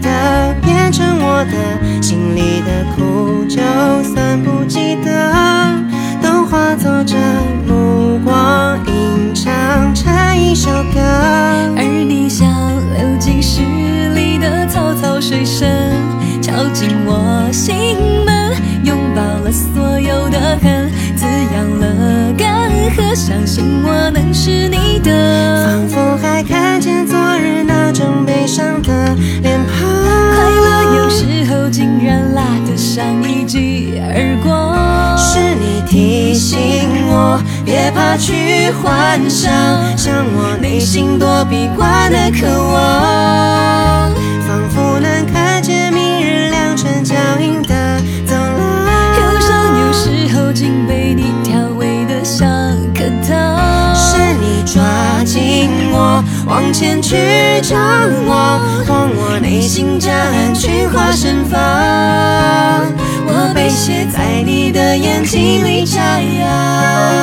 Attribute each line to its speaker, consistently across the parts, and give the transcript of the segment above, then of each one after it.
Speaker 1: 的变成我的心里的苦，就算不记得，都化作这目光，吟唱成一首歌。
Speaker 2: 而你像流进诗里的草草水声，
Speaker 1: 敲进我心门，拥抱了所有的恨，滋养了干涸，相信我去幻想，向我内心躲避惯的渴望，
Speaker 2: 仿佛能看见明日两串脚印的走廊。
Speaker 1: 忧伤有时候竟被你调味的像颗糖。是你抓紧我，往前去张望，望我内心夹岸群花盛放。我被写在你的眼睛里
Speaker 2: 眨
Speaker 1: 呀。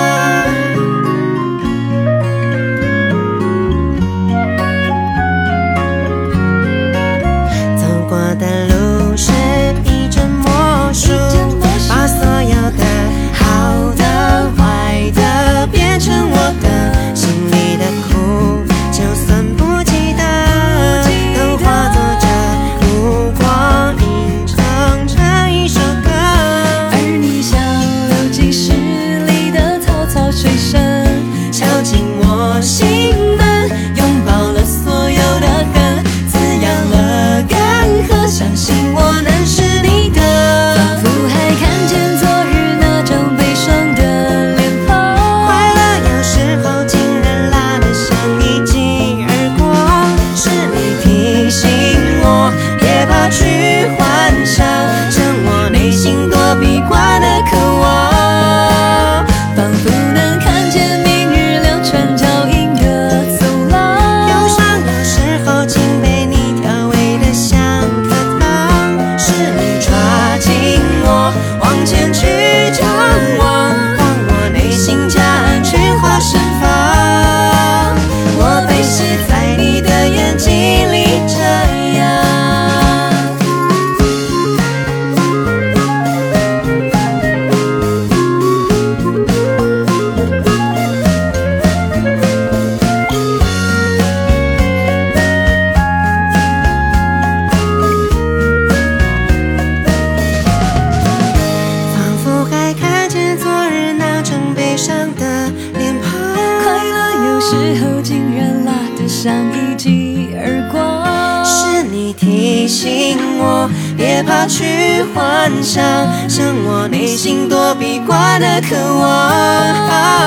Speaker 1: 你提醒我，别怕去幻想，向我内心躲避惯的渴望。